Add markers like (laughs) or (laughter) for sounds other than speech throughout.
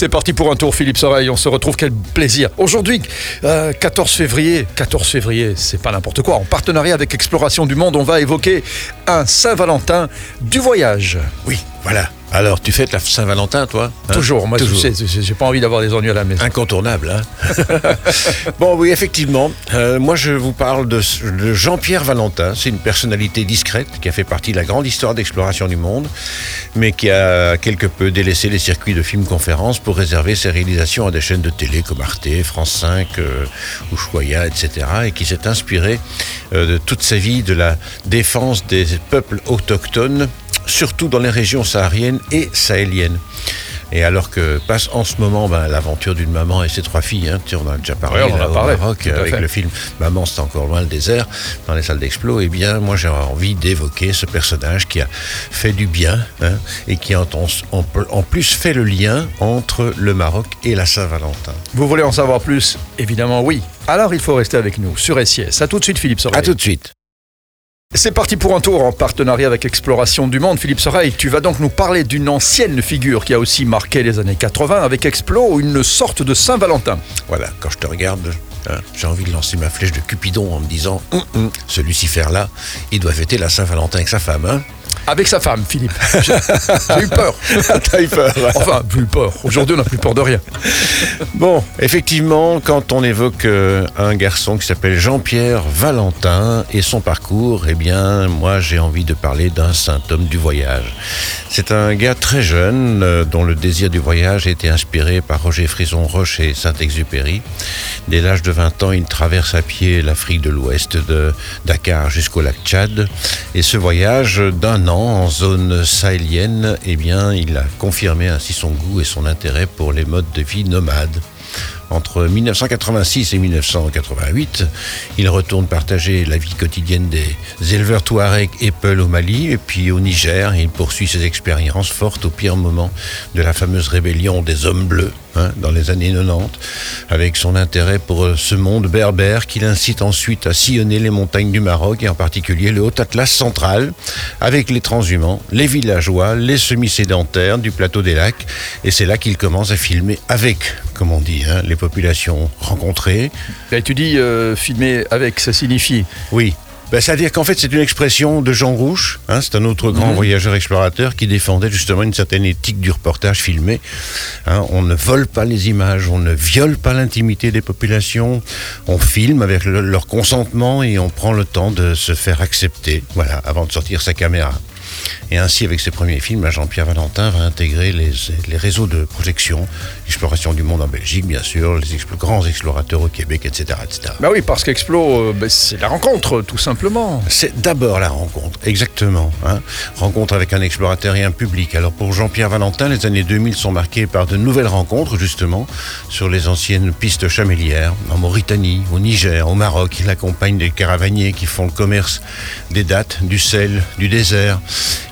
C'est parti pour un tour, Philippe Soreille. On se retrouve, quel plaisir. Aujourd'hui, euh, 14 février. 14 février, c'est pas n'importe quoi. En partenariat avec Exploration du Monde, on va évoquer un Saint-Valentin du voyage. Oui, voilà. Alors, tu fêtes la Saint-Valentin, toi hein? Toujours, moi, Toujours. tu sais, j'ai pas envie d'avoir des ennuis à la maison. Incontournable, hein? (laughs) Bon, oui, effectivement. Euh, moi, je vous parle de, de Jean-Pierre Valentin. C'est une personnalité discrète qui a fait partie de la grande histoire d'exploration du monde, mais qui a quelque peu délaissé les circuits de films-conférences pour réserver ses réalisations à des chaînes de télé comme Arte, France 5, euh, Ushuaïa, etc., et qui s'est inspiré euh, de toute sa vie de la défense des peuples autochtones surtout dans les régions sahariennes et sahéliennes. Et alors que passe en ce moment ben, l'aventure d'une maman et ses trois filles, hein, on en a déjà parlé, oui, on en a au Maroc avec le film Maman c'est encore loin le désert dans les salles d'explo, et eh bien moi j'ai envie d'évoquer ce personnage qui a fait du bien hein, et qui a en, en, plus fait le lien entre le Maroc et la Saint-Valentin. Vous voulez en savoir plus? Évidemment oui. Alors il faut rester avec nous sur SIS. A tout de suite Philippe Soreille. A tout de suite. C'est parti pour un tour en partenariat avec Exploration du Monde. Philippe Soreille, tu vas donc nous parler d'une ancienne figure qui a aussi marqué les années 80 avec Explo, une sorte de Saint-Valentin. Voilà, quand je te regarde, hein, j'ai envie de lancer ma flèche de Cupidon en me disant hum, hum, ce Lucifer-là, il doit fêter la Saint-Valentin avec sa femme. Hein avec sa femme, Philippe. J'ai eu peur. (laughs) T'as eu peur. Enfin, plus peur. Aujourd'hui, on n'a plus peur de rien. Bon, effectivement, quand on évoque euh, un garçon qui s'appelle Jean-Pierre Valentin et son parcours, eh bien, moi, j'ai envie de parler d'un saint homme du voyage. C'est un gars très jeune euh, dont le désir du voyage a été inspiré par Roger Frison Roche et Saint-Exupéry. Dès l'âge de 20 ans, il traverse à pied l'Afrique de l'Ouest, de Dakar jusqu'au lac Tchad. Et ce voyage d'un an en zone sahélienne, eh bien, il a confirmé ainsi son goût et son intérêt pour les modes de vie nomades. Entre 1986 et 1988, il retourne partager la vie quotidienne des éleveurs Touareg et Peul au Mali, et puis au Niger, il poursuit ses expériences fortes au pire moment de la fameuse rébellion des Hommes Bleus, hein, dans les années 90, avec son intérêt pour ce monde berbère qu'il incite ensuite à sillonner les montagnes du Maroc, et en particulier le Haut-Atlas central, avec les transhumants, les villageois, les semi-sédentaires du plateau des lacs, et c'est là qu'il commence à filmer avec, comme on dit, hein, les populations rencontrées. Et tu dis euh, filmer avec, ça signifie Oui. Ben, C'est-à-dire qu'en fait, c'est une expression de Jean Rouche, hein, c'est un autre grand mmh. voyageur explorateur qui défendait justement une certaine éthique du reportage filmé. Hein, on ne vole pas les images, on ne viole pas l'intimité des populations, on filme avec le, leur consentement et on prend le temps de se faire accepter, voilà, avant de sortir sa caméra. Et ainsi, avec ses premiers films, Jean-Pierre Valentin va intégrer les, les, réseaux de projection, l'exploration du monde en Belgique, bien sûr, les grands explorateurs au Québec, etc. etc. Bah oui, parce qu'Explo, euh, bah c'est la rencontre, tout simplement. C'est d'abord la rencontre, exactement. Hein. Rencontre avec un explorateur et un public. Alors pour Jean-Pierre Valentin, les années 2000 sont marquées par de nouvelles rencontres, justement, sur les anciennes pistes chamélières, en Mauritanie, au Niger, au Maroc. Il accompagne des caravaniers qui font le commerce des dates, du sel, du désert.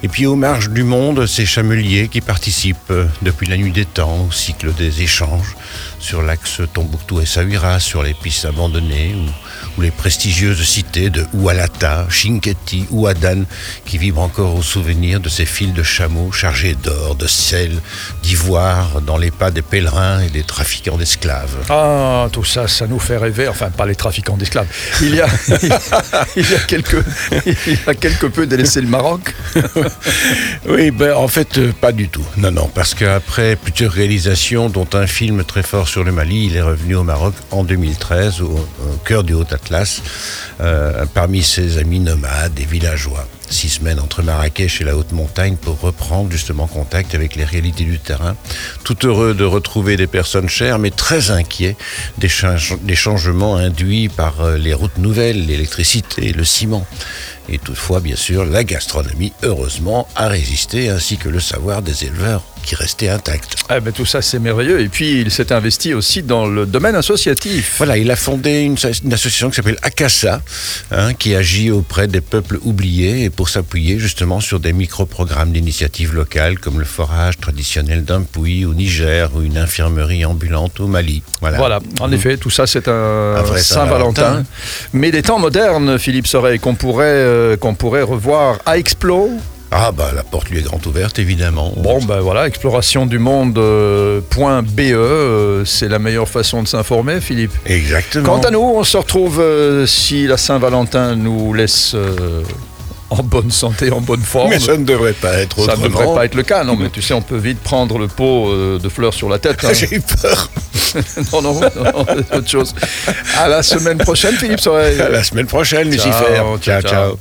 Et puis aux marges du monde, ces chameliers qui participent depuis la nuit des temps au cycle des échanges sur l'axe Tombouctou et Saouira, sur les pistes abandonnées ou, ou les prestigieuses cités de Oualata, Chinquetti ou Adan qui vibrent encore au souvenir de ces fils de chameaux chargés d'or, de sel, d'ivoire dans les pas des pèlerins et des trafiquants d'esclaves. Ah, tout ça, ça nous fait rêver. Enfin, pas les trafiquants d'esclaves. Il y a, (laughs) il y a quelques, il y a quelque peu délaissé le Maroc. (laughs) oui, ben en fait, euh, pas du tout. Non, non, parce qu'après plusieurs réalisations, dont un film très fort sur le Mali, il est revenu au Maroc en 2013, au, au cœur du Haut-Atlas, euh, parmi ses amis nomades et villageois. Six semaines entre Marrakech et la haute montagne pour reprendre justement contact avec les réalités du terrain. Tout heureux de retrouver des personnes chères, mais très inquiets des, change des changements induits par euh, les routes nouvelles, l'électricité, le ciment. Et toutefois, bien sûr, la gastronomie, heureusement, a résisté, ainsi que le savoir des éleveurs qui restait intact. Ah ben, tout ça, c'est merveilleux. Et puis, il s'est investi aussi dans le domaine associatif. Voilà, il a fondé une, une association qui s'appelle Akassa, hein, qui agit auprès des peuples oubliés et pour s'appuyer justement sur des micro-programmes d'initiatives locales comme le forage traditionnel d'un puits au Niger ou une infirmerie ambulante au Mali. Voilà, voilà. en mmh. effet, tout ça, c'est un, un Saint-Valentin. Saint mais des temps modernes, Philippe Soreille, qu'on pourrait, euh, qu'on pourrait revoir à Explo Ah bah la porte lui est grande ouverte évidemment. Bon, ben voilà, exploration du monde.be, euh, c'est la meilleure façon de s'informer, Philippe. Exactement. Quant à nous, on se retrouve euh, si la Saint-Valentin nous laisse euh, en bonne santé, en bonne forme. Mais ça ne devrait pas être Ça ne autrement. devrait pas être le cas, non, mais tu sais, on peut vite prendre le pot euh, de fleurs sur la tête. hein. (laughs) J'ai eu peur. (laughs) non, non, non, autre chose. À la semaine prochaine, Philippe Soreille. À la semaine prochaine, Ciao, Lucifer. ciao, ciao.